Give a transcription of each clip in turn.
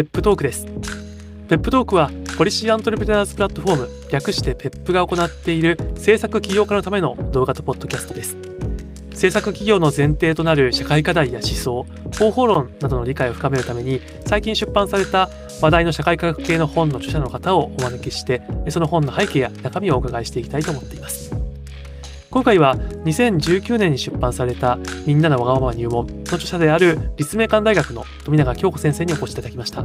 ペップトークです。ペップトークはポリシーアントレプレナーズプラットフォーム略してペップが行っている制作起業家のための動画とポッドキャストです。制作企業の前提となる社会課題や思想方法論などの理解を深めるために最近出版された話題の社会科学系の本の著者の方をお招きしてその本の背景や中身をお伺いしていきたいと思っています。今回は2019年に出版された「みんなのわがまま入門」の著者である立命館大学の富永京子先生にお越しいただきました。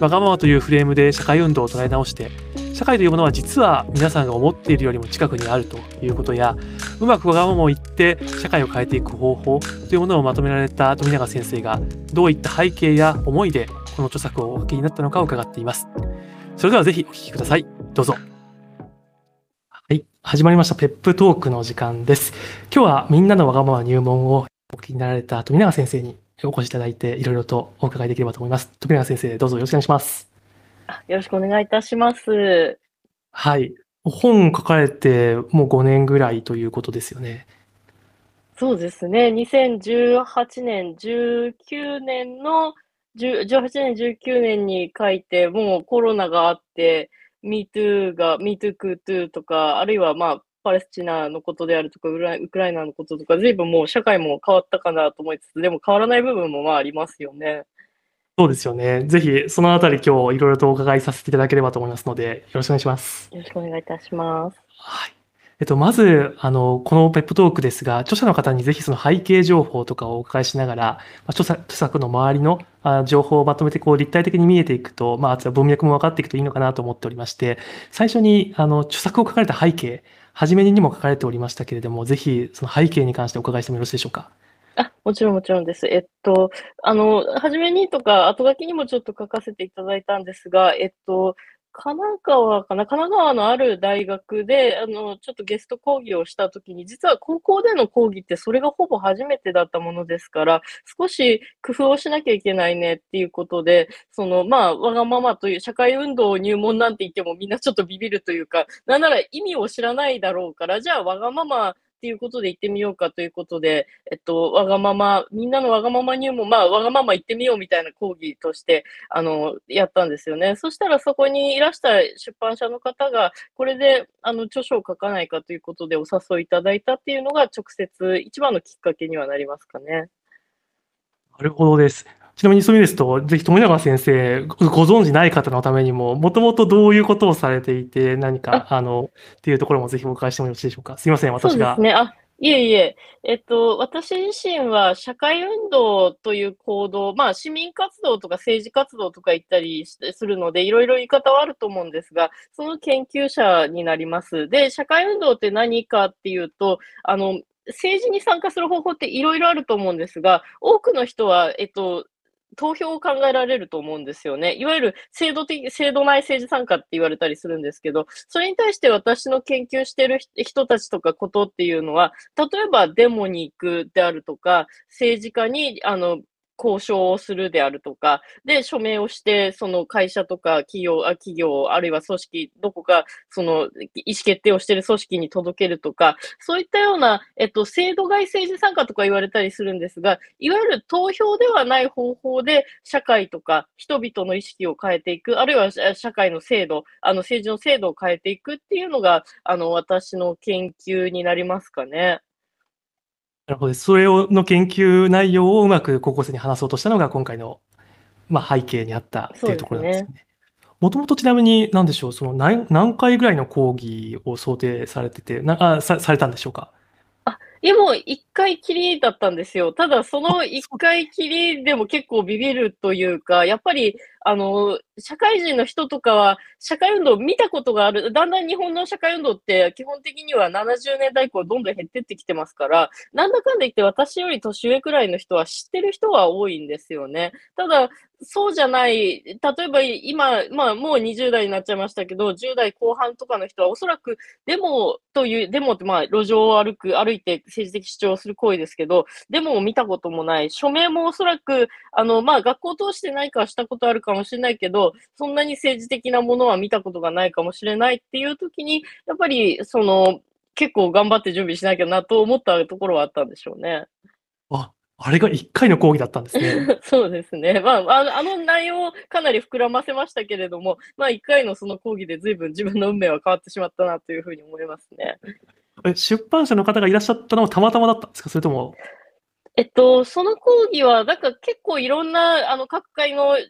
わがままというフレームで社会運動を捉え直して社会というものは実は皆さんが思っているよりも近くにあるということやうまくわがままを言って社会を変えていく方法というものをまとめられた富永先生がどういった背景や思いでこの著作をお書きになったのかを伺っています。それではぜひお聞きください。どうぞ。始まりましたペップトークの時間です今日はみんなのわがまま入門をお聞きになられた富永先生にお越しいただいていろいろとお伺いできればと思います富永先生どうぞよろしくお願いしますよろしくお願いいたします。はい。本書かれてもう5年ぐらいということですよね。そうですね。2018年、19年の、18年、19年に書いて、もうコロナがあって、MeToo が、MeToo とか、あるいはまあ、パレスチナのことであるとか、ウクライナのこととか、随分もう社会も変わったかなと思いつつ、でも変わらない部分もまあありますよね。そうですよね。ぜひ、そのあたり今日いろいろとお伺いさせていただければと思いますので、よろしくお願いします。よろしくお願いいたします。はい。えっと、まず、あの、このペップトークですが、著者の方にぜひその背景情報とかをお伺いしながら、まあ、著作著作の周りのあ情報をまとめてこう立体的に見えていくと、まあ、文脈も分かっていくといいのかなと思っておりまして、最初に、あの、著作を書かれた背景、初めにも書かれておりましたけれども、ぜひその背景に関してお伺いしてもよろしいでしょうか？あ、もちろんもちろんです。えっと、あの、初めにとか、後書きにもちょっと書かせていただいたんですが、えっと、神奈川かな？神奈川のある大学で、あの、ちょっとゲスト講義をしたときに、実は高校での講義ってそれがほぼ初めてだったものですから、少し工夫をしなきゃいけないねっていうことで、その、まあ、わがままという社会運動入門なんて言ってもみんなちょっとビビるというか、なんなら意味を知らないだろうから、じゃあわがままっていうことで行ってみようかということで、えっと、わがまま、みんなのわがまま入門、まあ、わがまま行ってみようみたいな講義として、あの、やったんですよね。そしたらそこにいらした出版社の方が、これで、あの、著書を書かないかということでお誘いいただいたっていうのが直接一番のきっかけにはなりますかね。なるほどです。ちなみにそういうですと、ぜひ富永先生、ご存知ない方のためにも、もともとどういうことをされていて、何か、あの、っていうところもぜひお伺いしてもよろしいでしょうか？すいません、私が。そうですね。あ、いえいえ、えっと、私自身は社会運動という行動、まあ市民活動とか政治活動とか言ったりするので、いろいろ言い方はあると思うんですが、その研究者になります。で、社会運動って何かっていうと、あの、政治に参加する方法っていろいろあると思うんですが、多くの人は、えっと、投票を考えられると思うんですよね。いわゆる制度的、制度内政治参加って言われたりするんですけど、それに対して私の研究してる人たちとかことっていうのは、例えばデモに行くであるとか、政治家に、あの、交渉をするであるとか、で、署名をして、その会社とか企業、あ企業、あるいは組織、どこか、その、意思決定をしている組織に届けるとか、そういったような、えっと、制度外政治参加とか言われたりするんですが、いわゆる投票ではない方法で、社会とか人々の意識を変えていく、あるいは社会の制度、あの、政治の制度を変えていくっていうのが、あの、私の研究になりますかね。なるほど。それをの研究内容をうまく高校生に話そうとしたのが今回の、まあ、背景にあったっていうところなんですね。もともとちなみに何でしょう、その何何回ぐらいの講義を想定されてて、なあさされたんでしょうか？あ、いやもう一回きりだったんですよ。ただその一回きりでも結構ビビるというか、やっぱりあの、社会人の人とかは、社会運動を見たことがある。だんだん日本の社会運動って基本的には70年代以降どんどん減ってってきてますから、なんだかんだ言って私より年上くらいの人は知ってる人は多いんですよね。ただ、そうじゃない、例えば今、まあもう20代になっちゃいましたけど、10代後半とかの人はおそらくデモという、デモってまあ路上を歩く、歩いて政治的主張をする行為ですけど、デモを見たこともない、署名もおそらく、あの、まあ学校を通してないかしたことあるかもしれないけど、そんなに政治的なものは見たことがないかもしれないっていう時に、やっぱり、その、結構頑張って準備しなきゃなと思ったところはあったんでしょうね。あ、あれが1回の講義だったんですね。そうですね。まあ、あの内容をかなり膨らませましたけれども、まあ、1回のその講義で随分自分の運命は変わってしまったなというふうに思いますね。え、出版社の方がいらっしゃったのはたまたまだったんですか？それともえっと、その講義は、なんか結構いろんな、あの、各界の、え、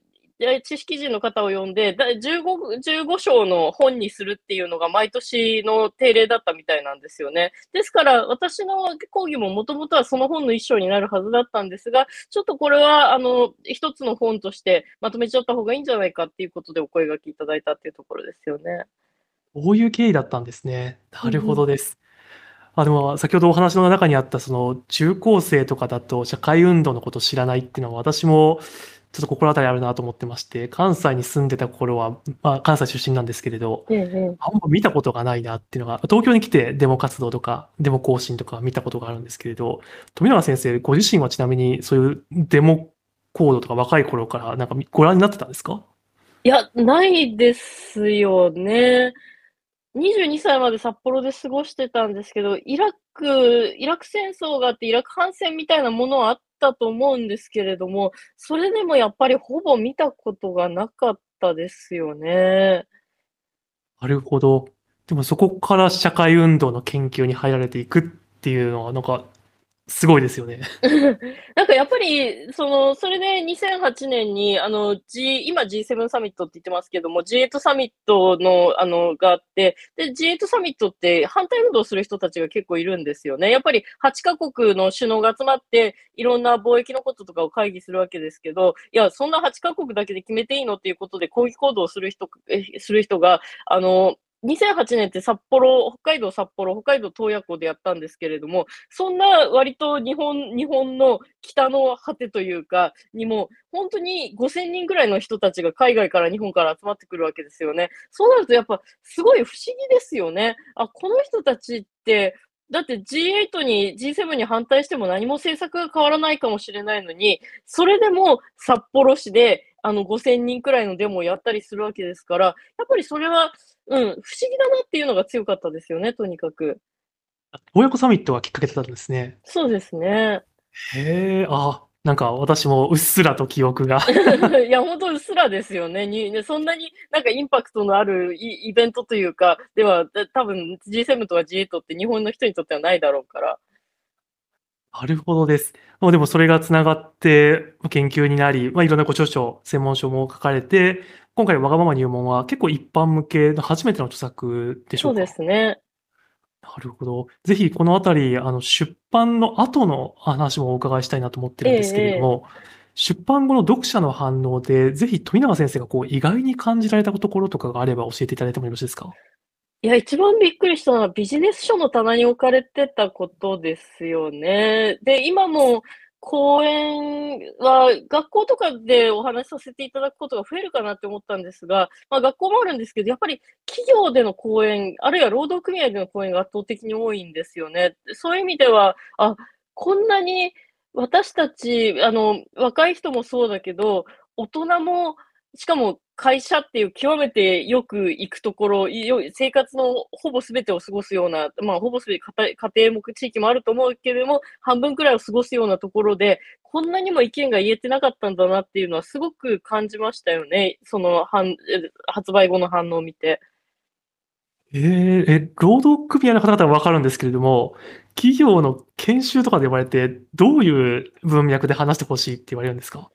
知識人の方を呼んで、だ15、15章の本にするっていうのが毎年の定例だったみたいなんですよね。ですから、私の講義ももともとはその本の一章になるはずだったんですが、ちょっとこれは、あの、一つの本としてまとめちゃった方がいいんじゃないかっていうことでお声掛けいただいたっていうところですよね。こういう経緯だったんですね。なるうんうん。ほどです。あ、でも先ほどお話の中にあったその中高生とかだと社会運動のことを知らないっていうのは私もちょっと心当たりあるなと思ってまして、関西に住んでた頃は、まあ、関西出身なんですけれど、ええええ。あんま見たことがないなっていうのが、東京に来てデモ活動とか、デモ行進とか見たことがあるんですけれど、富永先生、ご自身はちなみにそういうデモ行動とか若い頃からなんかみご覧になってたんですか？いや、ないですよね。22歳まで札幌で過ごしてたんですけど、イラクイラク戦争があって、イラク反戦みたいなものはあったと思うんですけれども、それでもやっぱりほぼ見たことがなかったですよね。なるほど。でもそこから社会運動の研究に入られていくっていうのはなんかすごいですよね。なんかやっぱり、その、それで2008年に、あの、G 今 G7 サミットって言ってますけども、G8 サミットの、あの、があって、で、G8 サミットって反対運動する人たちが結構いるんですよね。やっぱり8カ国の首脳が集まって、いろんな貿易のこととかを会議するわけですけど、いや、そんな8カ国だけで決めていいのっていうことで抗議行動する人する人が、あの、2008年って札幌、北海道札幌、北海道洞爺湖でやったんですけれども、そんな割と日本日本の北の果てというか、にも、ほんとに5000人ぐらいの人たちが海外から日本から集まってくるわけですよね。そうなるとやっぱすごい不思議ですよね。あ、この人たちって、だって G8 に G7 に反対しても何も政策が変わらないかもしれないのに、それでも札幌市で、あの、5000人くらいのデモをやったりするわけですから、やっぱりそれは、うん、不思議だなっていうのが強かったですよね、とにかく。あ、洞爺湖サミットがきっかけだったんですね。そうですね。へえ、あ、なんか私もうっすらと記憶が。いや、ほんとうっすらですよね。にね、そんなになんかインパクトのあるイイベントというか、では、だ多分 G7 とか G8 って日本の人にとってはないだろうから。なるほどです。ま、でもそれが繋がって、ま、研究になり、ま、いろんなご著書、専門書も書かれて、今回わがまま入門は結構一般向けの初めての著作でしょそうでうか？すね。なるほど。ぜひこのあたり、あの、出版の後の話もお伺いしたいなと思ってええるんですけれどええ。も、出版後の読者の反応で、ぜひ富永先生がこう意外に感じられたこところとかがあれば教えていただいてもよろしいですか？いや、一番びっくりしたのはビジネス書の棚に置かれてたことですよね。で、今も講演は学校とかでお話しさせていただくことが増えるかなって思ったんですが、ま、学校もあるんですけど、やっぱり企業での講演、あるいは労働組合での講演が圧倒的に多いんですよね。そういう意味では、あ、こんなに私たち、あの、若い人もそうだけど、大人も、しかも会社っていう極めてよく行くところ、生活のほぼ全てを過ごすような、まあ、ほぼすべかたい家庭も地域もあると思うけれども、半分くらいを過ごすようなところで、こんなにも意見が言えてなかったんだなっていうのはすごく感じましたよね。その、発売後の反応を見て。ええ、え、労働組合の方々は分かるんですけれども、企業の研修とかで呼ばれて、どういう文脈で話して欲しいって言われるんですか？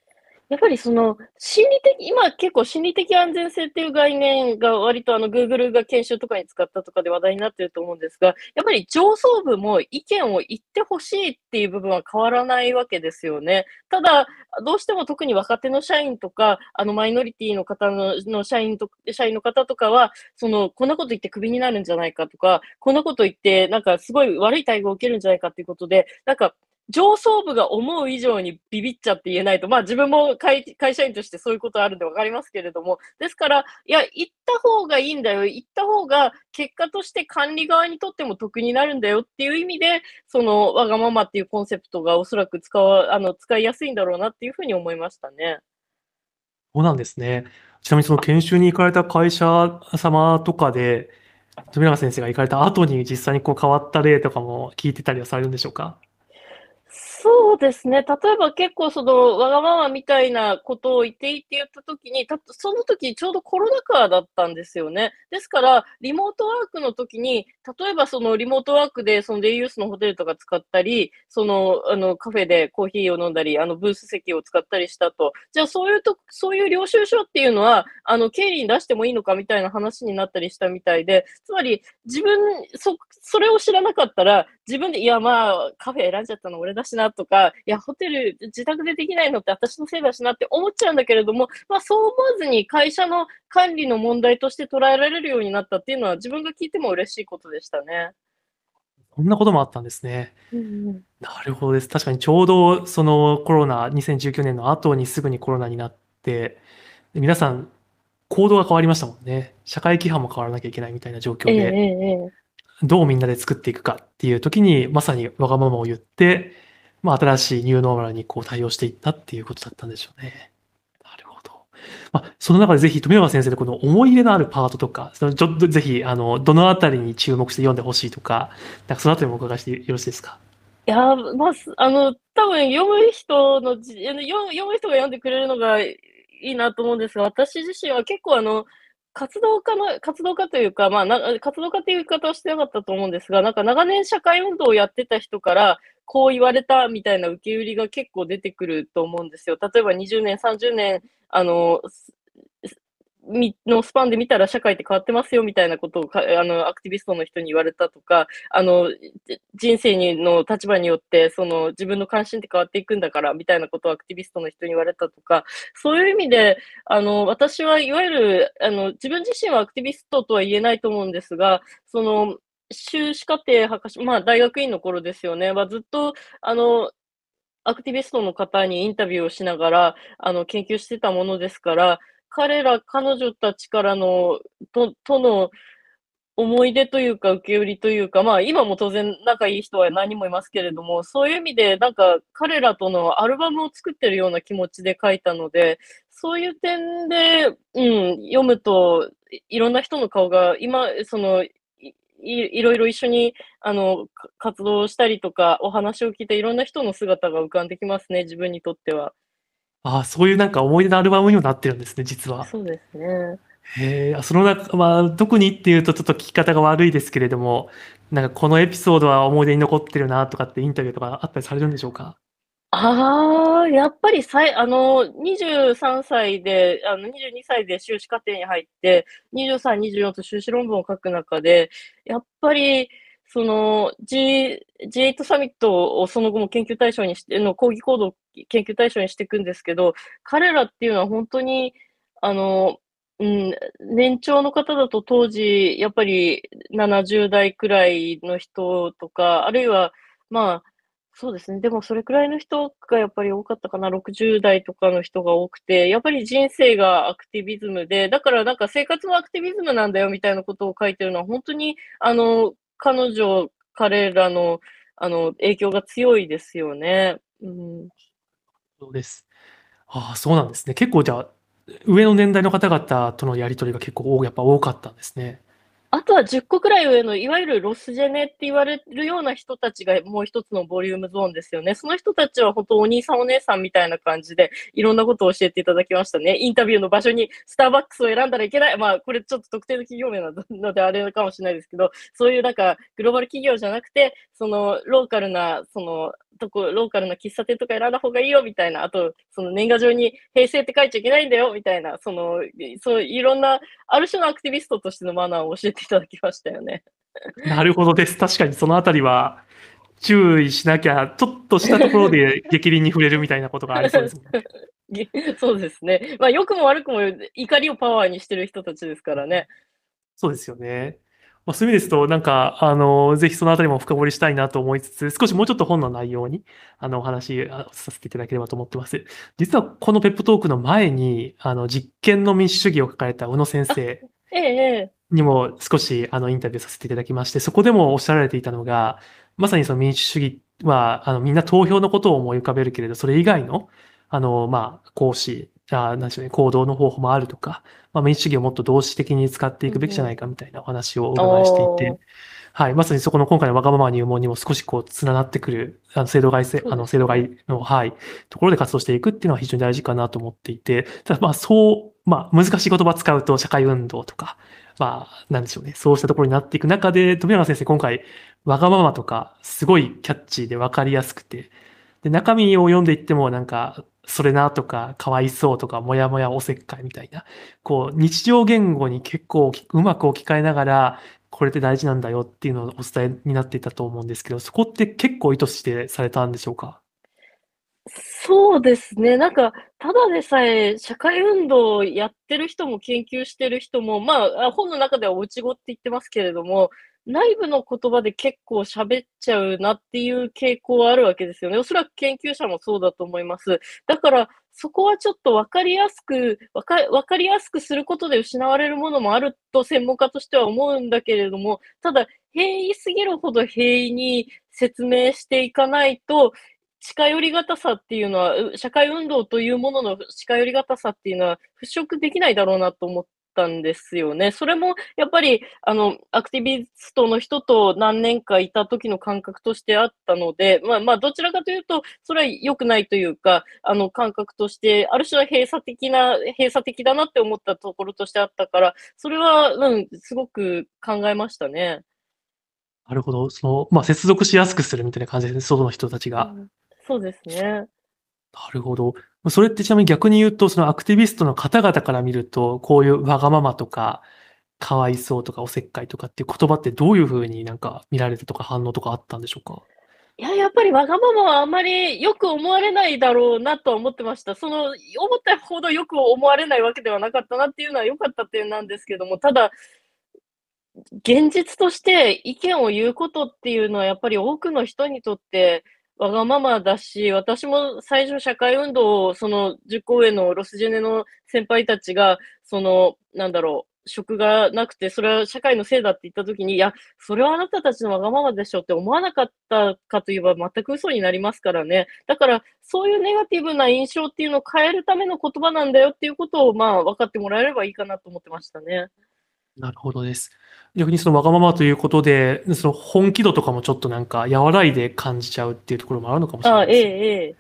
やっぱりその、心理的今結構心理的安全性っていう概念が割とあの Google が研修とかに使ったとかで話題になってると思うんですが、やっぱり上層部も意見を言って欲しいっていう部分は変わらないわけですよね。ただ、どうしても特に若手の社員とか、あのマイノリティの方のの社員と社員の方とかは、その、こんなこと言ってクビになるんじゃないかとか、こんなこと言ってなんかすごい悪い待遇を受けるんじゃないかっていうことで、なんか上層部が思う以上にビビっちゃって言えないと、まあ、自分も会社員としてそういうことあるんで分かりますけれども、ですから、いや、言った方がいいんだよ、言った方が結果として管理側にとっても得になるんだよっていう意味で、その、わがままっていうコンセプトがおそらく使わあの、使いやすいんだろうなっていう風に思いましたね。そうなんですね。ちなみにその研修に行かれた会社様とかで、富永先生が行かれた後に実際にこう変わった例とかも聞いてたりはされるんでしょうか？そうですね。例えば結構その、わがままみたいなことを言っていいって言った時に、たその時ちょうどコロナ禍だったんですよね。ですから、リモートワークの時に、例えばそのリモートワークでそのデイユースのホテルとか使ったり、その、あの、カフェでコーヒーを飲んだり、あの、ブース席を使ったりしたと。じゃあそういうと、そういう領収書っていうのは、あの、経理に出してもいいのかみたいな話になったりしたみたいで、つまり自分、そ、それを知らなかったら、自分で、いやまあ、カフェ選んじゃったの俺だしなとか、いや、ホテル自宅でできないのって私のせいだしなって思っちゃうんだけれども、まあ、そう思わずに会社の管理の問題として捉えられるようになったっていうのは自分が聞いても嬉しいことでしたね。こんなこともあったんですね。うんうん、なるほどです。確かにちょうどそのコロナ、2019年の後にすぐにコロナになって、皆さん行動が変わりましたもんね。社会規範も変わらなきゃいけないみたいな状況で、ええどうみんなで作っていくかっていう時に、まさにわがままを言って、まあ、新しいニューノーマルにこう対応していったっていうことだったんでしょうね。なるほど。まあ、その中でぜひ富山先生でこの思い入れのあるパートとか、そのちょっとぜひ、あの、どのあたりに注目して読んでほしいとか、なんかそのあたりもお伺いしてよろしいですか？いや、まあ、あの、多分読む人の、読読む人が読んでくれるのがいいなと思うんですが、私自身は結構あの、活動家の、活動家というか、まあ、な活動家という言い方をしてなかったと思うんですが、なんか長年社会運動をやってた人から、こう言われたみたいな受け売りが結構出てくると思うんですよ。例えば20年、30年、あの、のスパンで見たら社会って変わってますよみたいなことをあのアクティビストの人に言われたとか、あの人生にの立場によってその自分の関心って変わっていくんだからみたいなことをアクティビストの人に言われたとか、そういう意味であの私はいわゆるあの自分自身はアクティビストとは言えないと思うんですが、その修士課程博士、まあ大学院の頃ですよね、はずっとあのアクティビストの方にインタビューをしながらあの研究してたものですから、彼ら、彼女たちからの、と、との思い出というか、受け売りというか、まあ、今も当然仲いい人は何人もいますけれども、そういう意味で、なんか、彼らとのアルバムを作ってるような気持ちで書いたので、そういう点で、うん、読むと、いろんな人の顔が、今、その、いいろいろ一緒にあの活動したりとか、お話を聞いていろんな人の姿が浮かんできますね、自分にとっては。ああ、そういうなんか思い出のアルバムにもなってるんですね、実は。そうですね。へえ、その中、まあ、特にっていうとちょっと聞き方が悪いですけれども、なんかこのエピソードは思い出に残ってるなとかってインタビューとかあったりされるんでしょうか？ああ、やっぱりさいあの、23歳で、あの、22歳で修士課程に入って、23、24と修士論文を書く中で、やっぱりその G、G8 サミットをその後も研究対象にして、の抗議行動を研究対象にしていくんですけど、彼らっていうのは本当に、あの、うん、年長の方だと当時、やっぱり70代くらいの人とか、あるいは、まあ、そうですね。でもそれくらいの人がやっぱり多かったかな。60代とかの人が多くて、やっぱり人生がアクティビズムで、だからなんか生活もアクティビズムなんだよみたいなことを書いてるのは本当に、あの、彼女、彼らの、あの、影響が強いですよね。うん。そうです。ああ、そうなんですね。結構じゃあ、上の年代の方々とのやり取りが結構やっぱ多かったんですね。あとは10個くらい上の、いわゆるロスジェネって言われるような人たちがもう一つのボリュームゾーンですよね。その人たちは本当お兄さんお姉さんみたいな感じで、いろんなことを教えていただきましたね。インタビューの場所にスターバックスを選んだらいけない。まあ、これちょっと特定の企業名なのであれかもしれないですけど、そういうなんかグローバル企業じゃなくて、そのローカルな、そのとこ、ローカルな喫茶店とか選んだ方がいいよみたいな、あと、その年賀状に平成って書いちゃいけないんだよみたいな、その、そういろんな、ある種のアクティビストとしてのマナーを教えていただきましたよね。なるほどです。確かにそのあたりは、注意しなきゃ、ちょっとしたところで激鱗に触れるみたいなことがありそうですね。そうですね。まあ、良くも悪くも怒りをパワーにしてる人たちですからね。そうですよね。まあ、そういう意味ですと、なんか、あの、ぜひそのあたりも深掘りしたいなと思いつつ、少しもうちょっと本の内容に、あの、お話させていただければと思ってます。実はこのペップトークの前に、あの、実験の民主主義を書かれた宇野先生にも少し、あの、インタビューさせていただきまして、そこでもおっしゃられていたのが、まさにその民主主義は、あの、みんな投票のことを思い浮かべるけれど、それ以外の、あの、まあ、講師じゃあ、なんでしょうね、行動の方法もあるとか、まあ、民主主義をもっと同志的に使っていくべきじゃないかみたいなお話をお伺いしていて、はい、まさにそこの今回のわがまま入門にも少しこう、つながってくる、あの、制度外せ、あの、制度外の、はい、ところで活動していくっていうのは非常に大事かなと思っていて、ただまあ、そう、まあ、難しい言葉使うと社会運動とか、まあ、なんでしょうね、そうしたところになっていく中で、富永先生、今回、わがままとか、すごいキャッチーで分かりやすくて、で、中身を読んでいっても、なんか、それなとか、かわいそうとか、もやもやおせっかいみたいな、こう、日常言語に結構うまく置き換えながら、これって大事なんだよっていうのをお伝えになっていたと思うんですけど、そこって結構意図してされたんでしょうか？そうですね。なんか、ただでさえ社会運動をやってる人も研究してる人も、まあ、本の中では落ち語って言ってますけれども、内部の言葉で結構喋っちゃうなっていう傾向はあるわけですよね。おそらく研究者もそうだと思います。だから、そこはちょっと分かりやすく、わか分かりやすくすることで失われるものもあると専門家としては思うんだけれども、ただ、平易すぎるほど平易に説明していかないと、近寄りがたさっていうのは、社会運動というものの近寄りがたさっていうのは払拭できないだろうなと思ったんですよね。それもやっぱり、あの、アクティビストの人と何年かいた時の感覚としてあったので、まあまあ、どちらかというと、それは良くないというか、あの、感覚として、ある種は閉鎖的な、閉鎖的だなって思ったところとしてあったから、それは、うん、すごく考えましたね。なるほど。その、まあ、接続しやすくするみたいな感じですね、外の人たちが。うんそうですね。なるほど。それってちなみに逆に言うと、そのアクティビストの方々から見ると、こういうわがままとか、かわいそうとかおせっかいとかっていう言葉ってどういうふうになんか見られたとか反応とかあったんでしょうか？いや、やっぱりわがままはあんまりよく思われないだろうなとは思ってました。その、思ったほどよく思われないわけではなかったなっていうのは良かった点なんですけども、ただ、現実として意見を言うことっていうのはやっぱり多くの人にとってわがままだし、私も最初社会運動をその10個上のロスジェネの先輩たちが、その、なんだろう、職がなくて、それは社会のせいだって言ったときに、いや、それはあなたたちのわがままでしょって思わなかったかといえば全く嘘になりますからね。だから、そういうネガティブな印象っていうのを変えるための言葉なんだよっていうことを、まあ、分かってもらえればいいかなと思ってましたね。なるほどです。逆にそのわがままということで、その本気度とかもちょっとなんか和らいで感じちゃうっていうところもあるのかもしれああ、ええ、ないですね。ええ。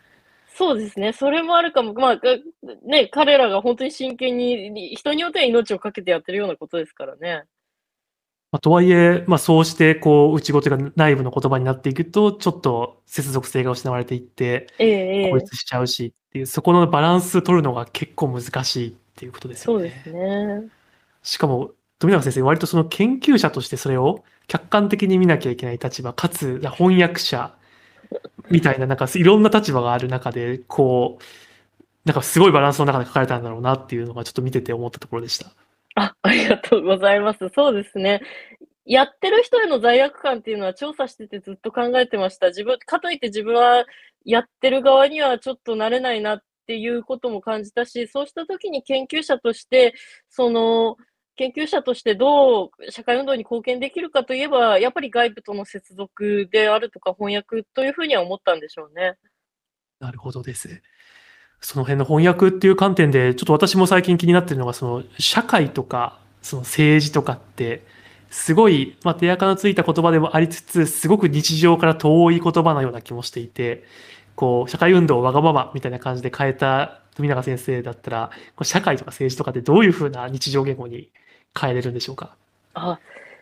そうですね。それもあるかも。まあ、がね、彼らが本当に真剣に、人によっては命をかけてやってるようなことですからね。まあ、とはいえ、まあ、そうして、こう、内ごとが内部の言葉になっていくと、ちょっと接続性が失われていって、ええ、ええ。孤立しちゃうしっていう、そこのバランス取るのが結構難しいっていうことですよね。そうですね。しかも、富永先生、割とその研究者としてそれを客観的に見なきゃいけない立場、かつ翻訳者みたいな、なんかいろんな立場がある中で、こう、なんかすごいバランスの中で書かれたんだろうなっていうのがちょっと見てて思ったところでした。あ、ありがとうございます。そうですね。やってる人への罪悪感っていうのは調査しててずっと考えてました。自分、かといって自分はやってる側にはちょっとなれないなっていうことも感じたし、そうした時に研究者として、その、研究者としてどう社会運動に貢献できるかといえば、やっぱり外部との接続であるとか翻訳というふうには思ったんでしょうね。なるほどです。その辺の翻訳っていう観点で、ちょっと私も最近気になってるのが、その社会とか、その政治とかって、すごい、まあ、手垢のついた言葉でもありつつ、すごく日常から遠い言葉のような気もしていて、こう、社会運動をわがままみたいな感じで変えた富永先生だったら、こう社会とか政治とかってどういうふうな日常言語に変えれるんでしょうか？あ、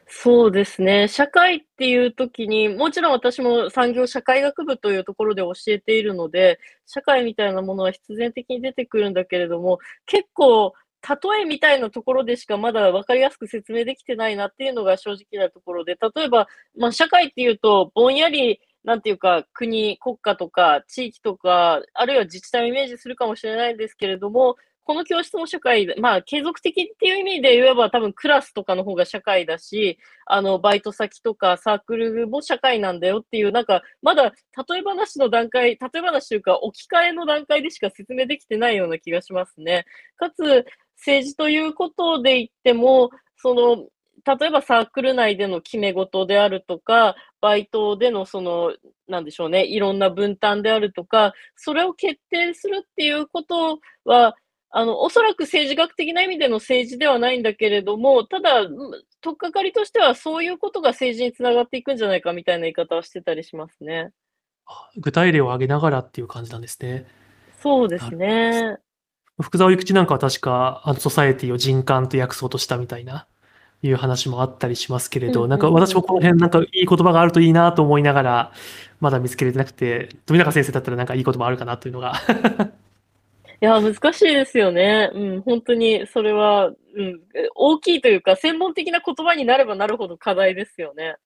そうですね。社会っていう時に、もちろん私も産業社会学部というところで教えているので、社会みたいなものは必然的に出てくるんだけれども、結構、例えみたいなところでしかまだ分かりやすく説明できてないなっていうのが正直なところで、例えば、まあ、社会っていうと、ぼんやり、なんていうか、国、国家とか地域とか、あるいは自治体をイメージするかもしれないんですけれども、この教室も社会、まあ、継続的っていう意味で言えば、多分クラスとかの方が社会だし、あの、バイト先とかサークルも社会なんだよっていう、なんか、まだ、例え話の段階、例え話というか、置き換えの段階でしか説明できてないような気がしますね。かつ、政治ということで言っても、その、例えばサークル内での決め事であるとか、バイトでのその、なんでしょうね、いろんな分担であるとか、それを決定するっていうことは、あの、おそらく政治学的な意味での政治ではないんだけれども、ただ、ん、取っかかりとしては、そういうことが政治に繋がっていくんじゃないかみたいな言い方はしてたりしますね。あ、具体例を挙げながらっていう感じなんですね。そうですね。福沢諭吉なんかは確か、あの、ソサエティを人間と訳そうとしたみたいな、いう話もあったりしますけれど、うんなんかうんうん。私もこの辺なんかいい言葉があるといいなと思いながら、まだ見つけれてなくて、富永先生だったらなんかいい言葉あるかなというのが。いや、難しいですよね。うん、ほんとにそれは、うん、え、大きいというか、専門的な言葉になればなるほど課題ですよね。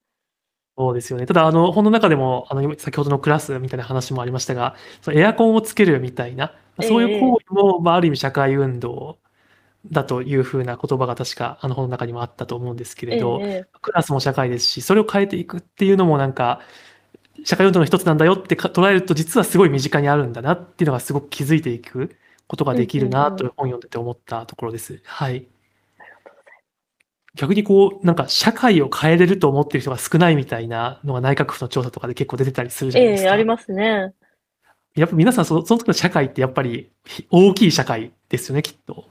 そうですよね。ただあの、本の中でも、あの、今先ほどのクラスみたいな話もありましたが、そのエアコンをつけるみたいな、そういうええ。行為も、ま、ある意味社会運動だという風な言葉が確か、あの、本の中にもあったと思うんですけええれど、ええ。クラスも社会ですし、それを変えていくっていうのもなんか、社会運動の一つなんだよってか捉えると、実はすごい身近にあるんだなっていうのがすごく気づいていくことがうんできる。なと本読んでて思ったところです。はい。ありがとうござい逆にこう、なんか社会を変えれると思ってる人が少ないみたいなのが内閣府の調査とかで結構出てたりするじゃないでええ、ありすか。ますね。やっぱ皆さんそのその時の社会ってやっぱり、ひ大きい社会ですよね、きっと。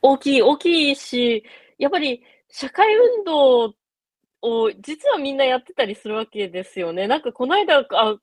大きい大きいし、やっぱり社会運動を実はみんなやってたりするわけですよね。なんかこないだ、あ、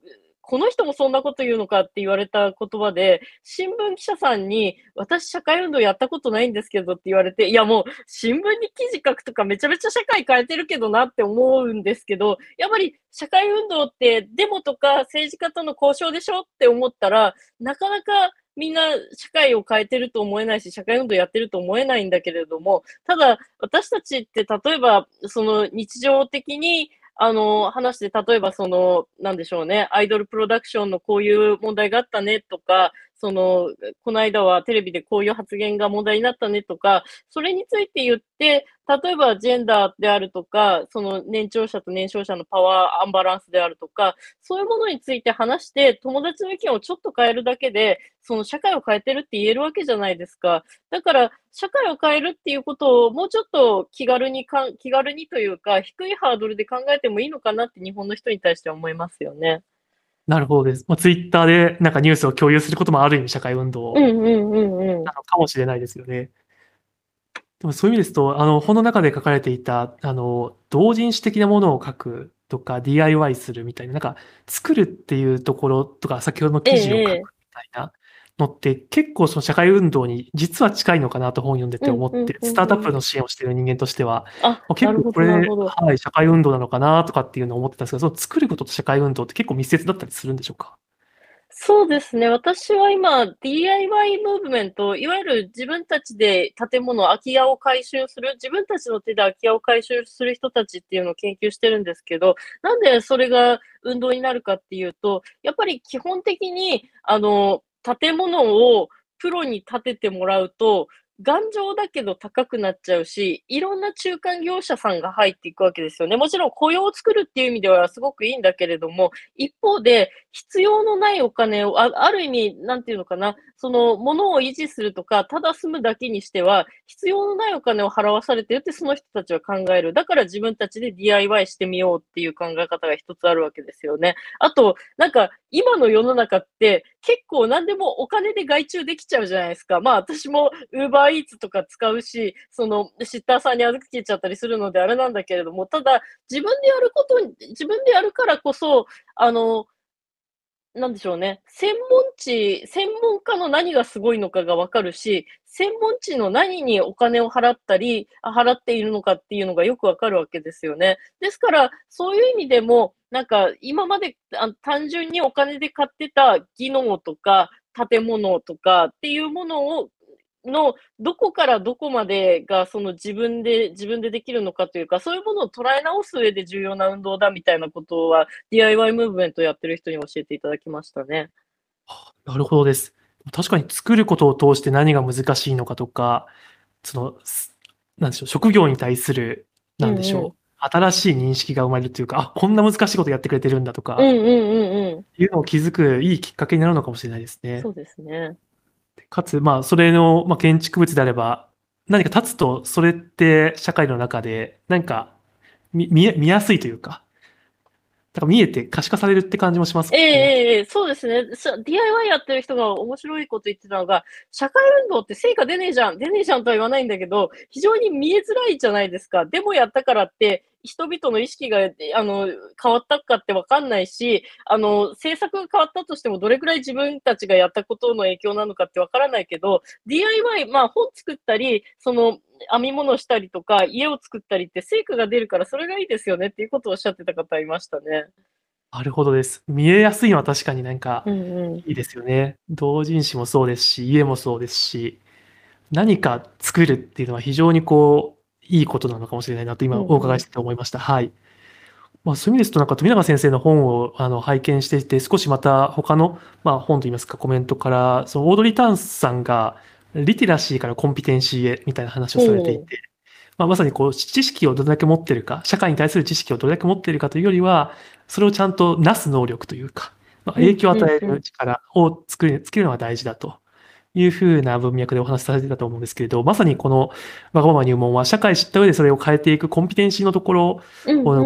この人もそんなこと言うのかって言われた言葉で、新聞記者さんに、私社会運動やったことないんですけどって言われて、いやもう新聞に記事書くとかめちゃめちゃ社会変えてるけどなって思うんですけど、やっぱり社会運動ってデモとか政治家との交渉でしょって思ったら、なかなかみんな社会を変えてると思えないし、社会運動やってると思えないんだけれども、ただ、私たちって例えば、その日常的にあの、話して、例えばその、なんでしょうね、アイドルプロダクションのこういう問題があったねとか、その、この間はテレビでこういう発言が問題になったねとか、それについて言って、例えばジェンダーであるとか、その年長者と年少者のパワーアンバランスであるとか、そういうものについて話して、友達の意見をちょっと変えるだけで、その社会を変えてるって言えるわけじゃないですか。だから、社会を変えるっていうことをもうちょっと気軽にか気軽にというか、低いハードルで考えてもいいのかなって日本の人に対しては思いますよね。なるほどです。ま、ツイッターでなんかニュースを共有することもある意味社会運動。なのかもしれないですよね。でもそういう意味ですと、あの、本の中で書かれていた、あの、同人誌的なものを書くとか、DIY するみたいな、なんか作るっていうところとか、先ほどのええ記事を書くええ。みたいなのって、結構その社会運動に実は近いのかなと本読んでて思って、うんうん。スタートアップの支援をしている人間としては、結構これ。はい、社会運動なのかなとかっていうのを思ってたんですけど、その作ることと社会運動って結構密接だったりするんでしょうか？そうですね。私は今、DIY ムーブメント、いわゆる自分たちで建物、空き家を改修する、自分たちの手で空き家を改修する人たちっていうのを研究してるんですけど、なんでそれが運動になるかっていうと、やっぱり基本的に、あの、建物をプロに建ててもらうと、頑丈だけど高くなっちゃうし、いろんな中間業者さんが入っていくわけですよね。もちろん雇用を作るっていう意味ではすごくいいんだけれども、一方で必要のないお金を、あある意味、なんていうのかな、その物を維持するとか、ただ住むだけにしては、必要のないお金を払わされてるってその人たちは考える。だから自分たちで DIY してみようっていう考え方が一つあるわけですよね。あと、なんか今の世の中って結構何でもお金で外注できちゃうじゃないですか。まあ私も Uber Eats とか使うし、そのシッターさんに預けちゃったりするのであれなんだけれども、ただ自分でやること自分でやるからこそ、あのなんでしょうね、専門知専門家の何がすごいのかが分かるし、専門知の何にお金を払ったり、払っているのかっていうのがよく分かるわけですよね。ですから、そういう意味でも、なんか今まで、あ、単純にお金で買ってた技能とか建物とかっていうものをの、どこからどこまでがその自分で自分でできるのかというか、そういうものを捉え直す上で重要な運動だみたいなことは、DIY ムーブメントやってる人に教えていただきましたね。なるほどです。確かに作ることを通して何が難しいのかとか、その、なんでしょう、職業に対する、なんでしううん。新しい認識が生まれるというか、あ、こんな難しいことやってくれてるんだとかうんうんうんうん。いうのを気づくいいきっかけになるのかもしれないですね。そうですね。かつ、まあ、それの、ま、建築物であれば、何か建つと、それって社会の中で、なんか、み見え見やすいというか、だから見えて可視化されるって感じもしますえええそうですね。そ DIY やってる人が面白いこと言ってたのが、社会運動って成果出ねえじゃん、出ねえじゃんとは言わないんだけど、非常に見えづらいじゃないですか。でもやったからって、人々の意識が、あの、変わったかってわかんないし、あの、政策が変わったとしても、どれくらい自分たちがやったことの影響なのかってわからないけど、DIY、まあ本作ったり、その、編み物したりとか、家を作ったりって成果が出るからそれがいいですよねっていうことをおっしゃってた方いましたね。なるほどです。見えやすいのは確かになんかうんうん。いいですよね。同人誌もそうですし、家もそうですし、何か作るっていうのは非常にこう、いいことなのかもしれないなと今うんお伺いしてて思いました。はい。まあ、そういう意味ですとなんか富永先生の本をあの拝見していて、少しまた他の、まあ、本といいますかコメントから、そのオードリー・タンスさんがリテラシーからコンピテンシーへみたいな話をされていて、まあ、まさにこう知識をどれだけ持ってるか、社会に対する知識をどれだけ持ってるかというよりは、それをちゃんとなす能力というか、まあ、影響を与える力を作る、つけるのが大事だというふうな文脈でお話しされてたと思うんですけれど、まさにこのわがまま入門は社会知った上でそれを変えていくコンピテンシーのところを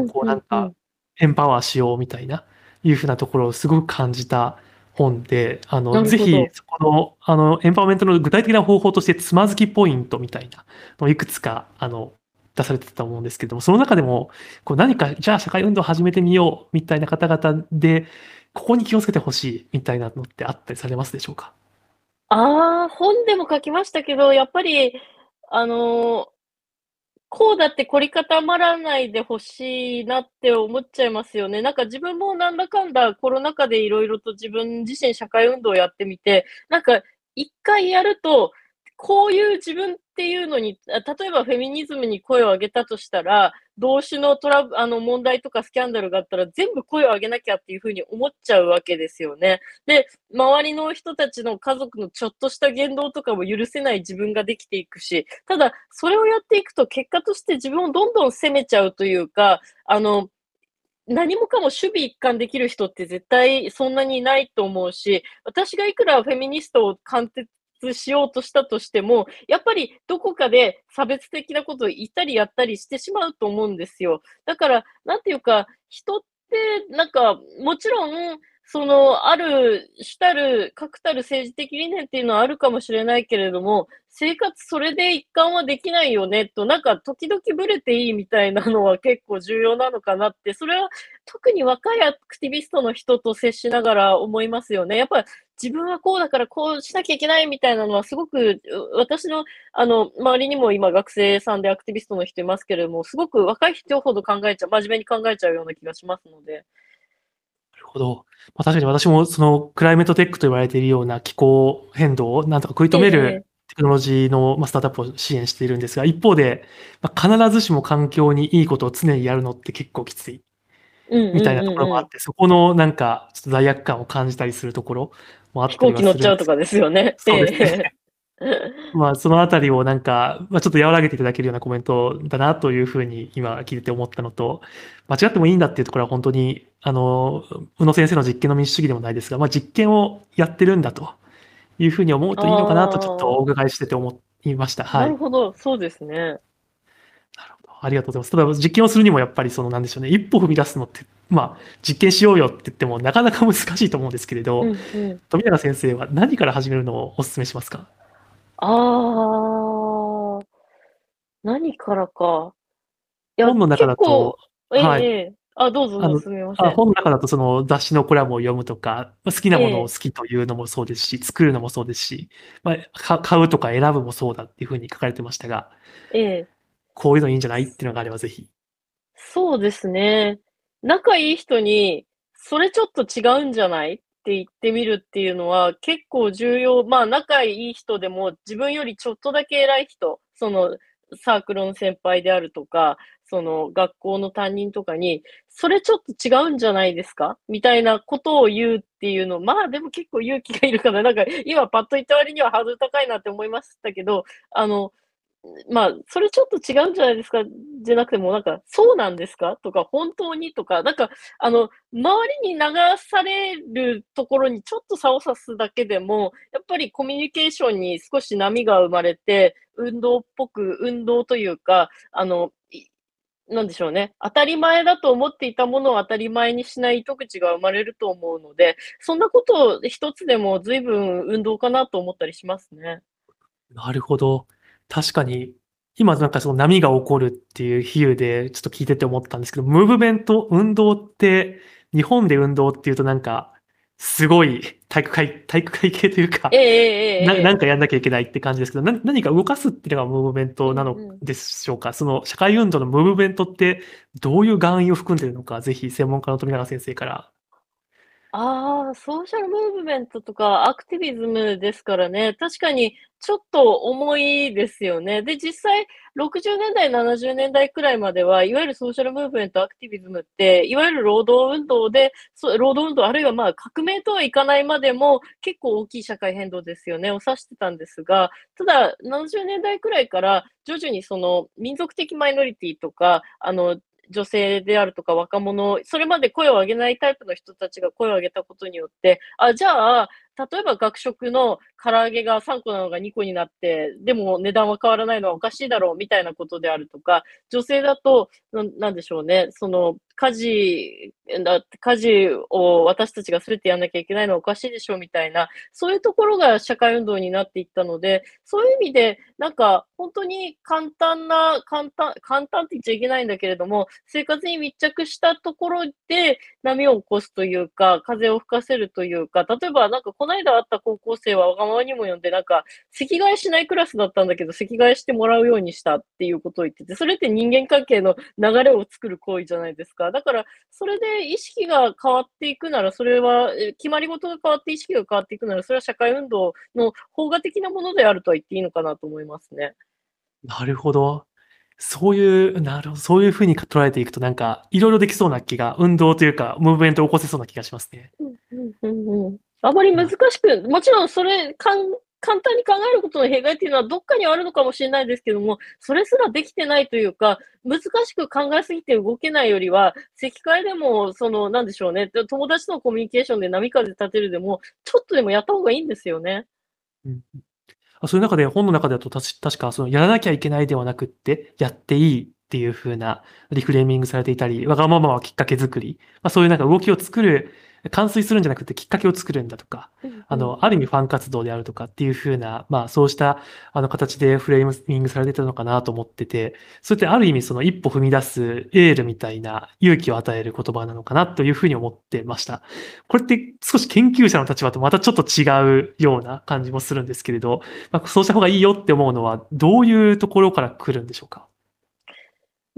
こうなんかエンパワーしようみたいな、いうふうなところをすごく感じた本で、あの、ぜひ、そこの、あの、エンパワーメントの具体的な方法として、つまずきポイントみたいなのをいくつか、あの、出されてたと思うんですけれども、その中でも、こう何か、じゃあ社会運動を始めてみようみたいな方々で、ここに気をつけてほしいみたいなのってあったりされますでしょうか？ああ、本でも書きましたけど、やっぱり、あの、こうだって凝り固まらないでほしいなって思っちゃいますよね。なんか自分もなんだかんだコロナ禍でいろいろと自分自身社会運動をやってみて、なんか一回やると、こういう自分っていうのに、例えばフェミニズムに声を上げたとしたら、同種のトラブあの問題とかスキャンダルがあったら全部声を上げなきゃっていうふうに思っちゃうわけですよね。で、周りの人たちの家族のちょっとした言動とかも許せない自分ができていくし、ただ、それをやっていくと結果として自分をどんどん責めちゃうというか、あの、何もかも守備一貫できる人って絶対そんなにいないと思うし、私がいくらフェミニストを貫徹しようとしたとしても、やっぱりどこかで差別的なことを言ったりやったりしてしまうと思うんですよ。だから、なんていうか、人って、なんか、もちろん、その、ある、主たる、確たる政治的理念っていうのはあるかもしれないけれども、生活それで一貫はできないよね、と、なんか、時々ブレていいみたいなのは結構重要なのかなって、それは特に若いアクティビストの人と接しながら思いますよね。やっぱ自分はこうだからこうしなきゃいけないみたいなのはすごく、う私の、あの、周りにも今学生さんでアクティビストの人いますけれども、すごく若い人ほど考えちゃう、真面目に考えちゃうような気がしますので。なるほど。まあ、確かに私もそのクライメットテックと言われているような気候変動をなんとか食い止めえるテクノロジーのまあスタートアップを支援しているんですが、一方で、まあ、必ずしも環境にいいことを常にやるのって結構きついみたいなところもあって、そこのなんかちょっと罪悪感を感じたりするところもあった飛行機乗っちゃうとかですよね。そうですねええ まあ、そのあたりをなんか、まあ、ちょっと和らげていただけるようなコメントだなというふうに今聞いてて思ったのと、間違ってもいいんだっていうところは本当に、あの、宇野先生の実験の民主主義でもないですが、まあ、実験をやってるんだというふうに思うといいのかなとちょっとお伺いしてて思いました。は。ないるほど、そうですね。ありがとうございます。ただ、実験をするにもやっぱりその、なんでしょうね、一歩踏み出すのって、まあ、実験しようよって言ってもなかなか難しいと思うんですけれど、うんうん、富永先生は何から始めるのをお勧めしますか？ああ、何からか。いや、本の中だと、ええはい。ええ。あ、どうぞすみません。あ本の中だとその雑誌のコラムを読むとか、まあ好きなものええを好きというのもそうですし、作るのもそうですし、まあ、か買うとか選ぶもそうだっていうふうに書かれてましたが、ええこういうのいいんじゃない？っていうのがあればぜひ。そうですね。仲いい人に、それちょっと違うんじゃない？って言ってみるっていうのは結構重要。まあ、仲いい人でも自分よりちょっとだけ偉い人、そのサークルの先輩であるとか、その学校の担任とかに、それちょっと違うんじゃないですか？みたいなことを言うっていうの、まあでも結構勇気がいるから、なんか今パッと言った割にはハードル高いなって思いましたけど、あの、まあ、それちょっと違うんじゃないですか？じゃなくても、なんか、そうなんですか？とか、本当に？とか、なんか、あの、周りに流されるところにちょっと差を差すだけでも、やっぱりコミュニケーションに少し波が生まれて、運動っぽく、運動というか、あの、なんでしょうね。当たり前だと思っていたものを当たり前にしない糸口が生まれると思うので、そんなこと一つでも随分運動かなと思ったりしますね。なるほど。確かに、今なんかその波が起こるっていう比喩でちょっと聞いてて思ったんですけど、ムーブメント、運動って日本で運動っていうとなんか、すごい体育会、体育会系というか、ええええなええ。なんかやんなきゃいけないって感じですけど、な何か動かすっていうのがムーブメントなのうんうんでしょうか、その社会運動のムーブメントってどういう含意を含んでいるのか、ぜひ専門家の富永先生から。ああ、ソーシャルムーブメントとかアクティビズムですからね、確かにちょっと重いですよね。で、実際、60年代、70年代くらいまでは、いわゆるソーシャルムーブメント、アクティビズムって、いわゆる労働運動で、労働運動、あるいはまあ革命とはいかないまでも、結構大きい社会変動ですよね、を指してたんですが、ただ、70年代くらいから、徐々にその民族的マイノリティとか、あの、女性であるとか若者、それまで声を上げないタイプの人たちが声を上げたことによって、あ、じゃあ、例えば学食の唐揚げが3個なのが2個になって、でも値段は変わらないのはおかしいだろうみたいなことであるとか、女性だと、なんでしょうね、その家事、だ家事を私たちが全てやんなきゃいけないのはおかしいでしょうみたいな、そういうところが社会運動になっていったので、そういう意味で、なんか本当に簡単な、簡単、簡単って言っちゃいけないんだけれども、生活に密着したところで波を起こすというか、風を吹かせるというか、例えばなんかこの間会った高校生はわがままにも呼んで、なんか席替えしないクラスだったんだけど、席替えしてもらうようにしたっていうことを言ってて、それって人間関係の流れを作る行為じゃないですか。だから、それで意識が変わっていくなら、それは、え決まり事が変わって意識が変わっていくなら、それは社会運動の邦画的なものであるとは言っていいのかなと思いますね。なるほど。そういう、なるほど、そういう風に捉えていくとなんか、いろいろできそうな気が、運動というか、ムーブメントを起こせそうな気がしますね。うんうんうんうん。あまり難しく、もちろんそれ、かん簡単に考えることの弊害っていうのはどっかにあるのかもしれないですけども、それすらできてないというか、難しく考えすぎて動けないよりは、席替えでも、その、なんでしょうね、友達とのコミュニケーションで波風立てるでも、ちょっとでもやった方がいいんですよね。うん。あ、そういう中で、本の中だと、確かそのやらなきゃいけないではなくって、やっていいっていう風なリフレーミングされていたり、わがままはきっかけ作り、まあ、そういうなんか動きを作る、完遂するんじゃなくてきっかけを作るんだとか、あの、ある意味ファン活動であるとかっていう風な、まあそうしたあの形でフレーミングされてたのかなと思ってて、それってある意味その一歩踏み出すエールみたいな勇気を与える言葉なのかなというふうに思ってました。これって少し研究者の立場とまたちょっと違うような感じもするんですけれど、まあ、そうした方がいいよって思うのはどういうところから来るんでしょうか？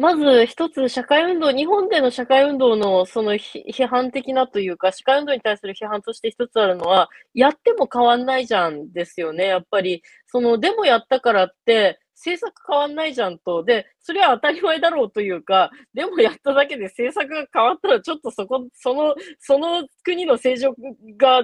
まず一つ社会運動、日本での社会運動のその批判的なというか、社会運動に対する批判として一つあるのは、やっても変わんないじゃんですよね。やっぱり、その、でもやったからって、政策変わんないじゃんと。で、それは当たり前だろうというか、でもやっただけで政策が変わったらちょっとそこ、その、その国の政治が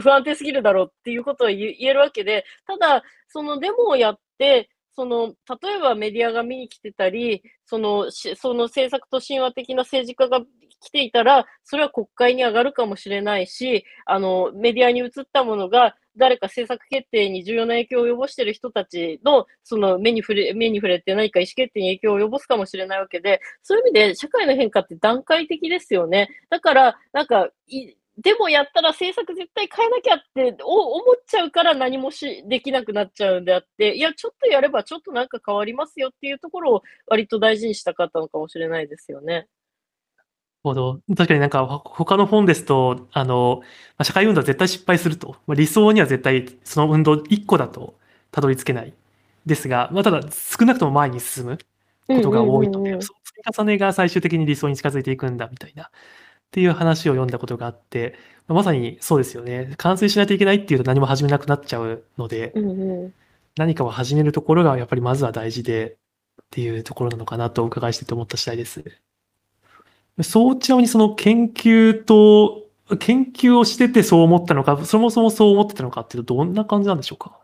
不安定すぎるだろうっていうことは言えるわけで、ただ、そのデモをやって、その、例えばメディアが見に来てたり、その、その政策と神話的な政治家が来ていたら、それは国会に上がるかもしれないし、あの、メディアに移ったものが、誰か政策決定に重要な影響を及ぼしている人たちの、その目に触れ、目に触れて何か意思決定に影響を及ぼすかもしれないわけで、そういう意味で社会の変化って段階的ですよね。だから、なんか、いでもやったら政策絶対変えなきゃってお思っちゃうから何もしできなくなっちゃうんであって、いや、ちょっとやればちょっとなんか変わりますよっていうところを割と大事にしたかったのかもしれないですよね。ほど。確かになんかほ他の本ですと、あの、まあ社会運動は絶対失敗すると。まあ理想には絶対その運動1個だとたどり着けない。ですが、まあただ少なくとも前に進むことが多いという、うんうんうんうんその積み重ねが最終的に理想に近づいていくんだみたいな。っていう話を読んだことがあって、まさにそうですよね。完成しないといけないっていうと何も始めなくなっちゃうので、うんうん何かを始めるところがやっぱりまずは大事でっていうところなのかなとお伺いしてて思った次第です。そうちなみにその研究と、研究をしててそう思ったのか、そもそもそう思ってたのかっていうとどんな感じなんでしょうか？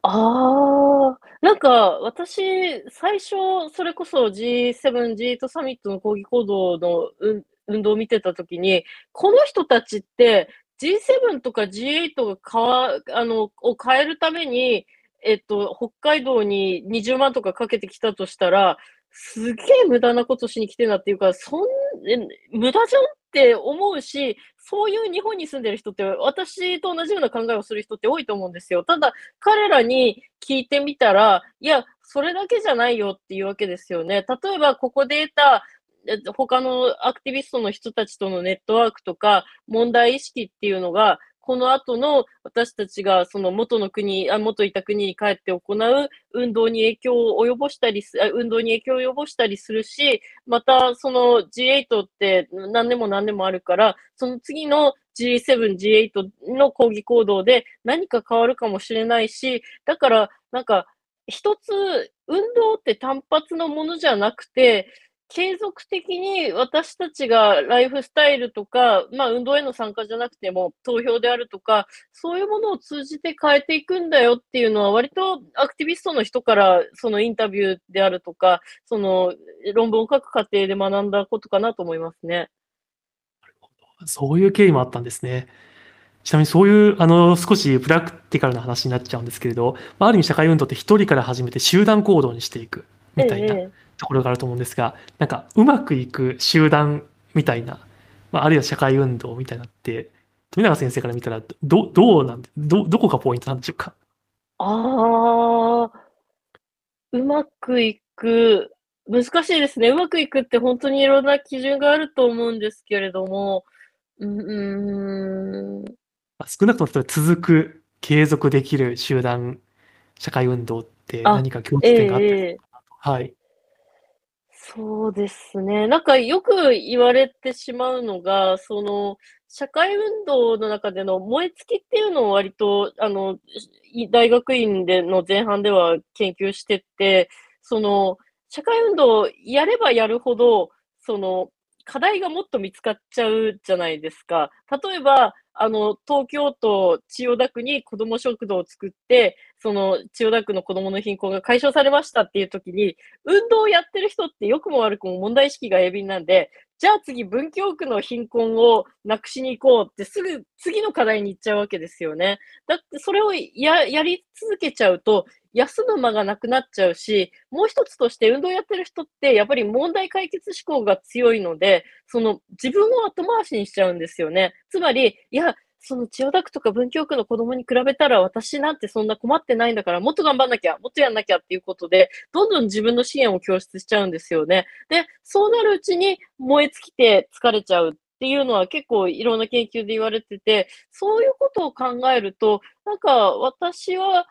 ああ、なんか私、最初、それこそ G7、G8 サミットの抗議行動の運運動を見てたときに、この人たちって G7 とか G8 がかわあのを変えるために、えっと、北海道に20万とかかけてきたとしたら、すげえ無駄なことしに来てなっていうか、そん無駄じゃんって思うし、そういう日本に住んでる人って、私と同じような考えをする人って多いと思うんですよ。ただ、彼らに聞いてみたら、いや、それだけじゃないよっていうわけですよね。例えば、ここで得た他のアクティビストの人たちとのネットワークとか問題意識っていうのがこの後の私たちがその元の国、あ元いた国に帰って行う運動に影響を及ぼしたりす、運動に影響を及ぼしたりするし、またその G8 って何年も何年もあるから、その次の G7、G8 の抗議行動で何か変わるかもしれないし、だからなんか一つ運動って単発のものじゃなくて、継続的に私たちがライフスタイルとか、まあ、運動への参加じゃなくても投票であるとか、そういうものを通じて変えていくんだよっていうのは、割とアクティビストの人からそのインタビューであるとか、その論文を書く過程で学んだことかなと思いますね。そういう経緯もあったんですね。ちなみにそういう、あの、少しプラクティカルな話になっちゃうんですけれど、ある意味社会運動って一人から始めて集団行動にしていくみたいな。ええところがあると思うんですが、なんかうまくいく集団みたいな、まあ、あるいは社会運動みたいなって、富永先生から見たら、ど、どうなんで、ど、どこがポイントなんでしょうか？ああ、うまくいく、難しいですね。うまくいくって本当にいろんな基準があると思うんですけれども、うん、少なくとも続く、継続できる集団、社会運動って何か共通点があったりするかなと。はい。そうですね。なんかよく言われてしまうのが、その、社会運動の中での燃え尽きっていうのを割と、あの、大学院での前半では研究してて、その、社会運動をやればやるほど、その、課題がもっと見つかっちゃうじゃないですか。例えば、あの、東京都千代田区に子ども食堂を作って、その千代田区の子どもの貧困が解消されましたっていう時に、運動をやってる人って良くも悪くも問題意識が鋭敏なんで、じゃあ次文京区の貧困をなくしに行こうってすぐ次の課題に行っちゃうわけですよね。だってそれをややり続けちゃうと、休む間がなくなっちゃうし、もう一つとして運動やってる人ってやっぱり問題解決志向が強いので、その自分を後回しにしちゃうんですよね。つまり、いや、その千代田区とか文京区の子供に比べたら私なんてそんな困ってないんだからもっと頑張んなきゃ、もっとやんなきゃっていうことで、どんどん自分の支援を供出しちゃうんですよね。で、そうなるうちに燃え尽きて疲れちゃうっていうのは結構いろんな研究で言われてて、そういうことを考えると、なんか私は、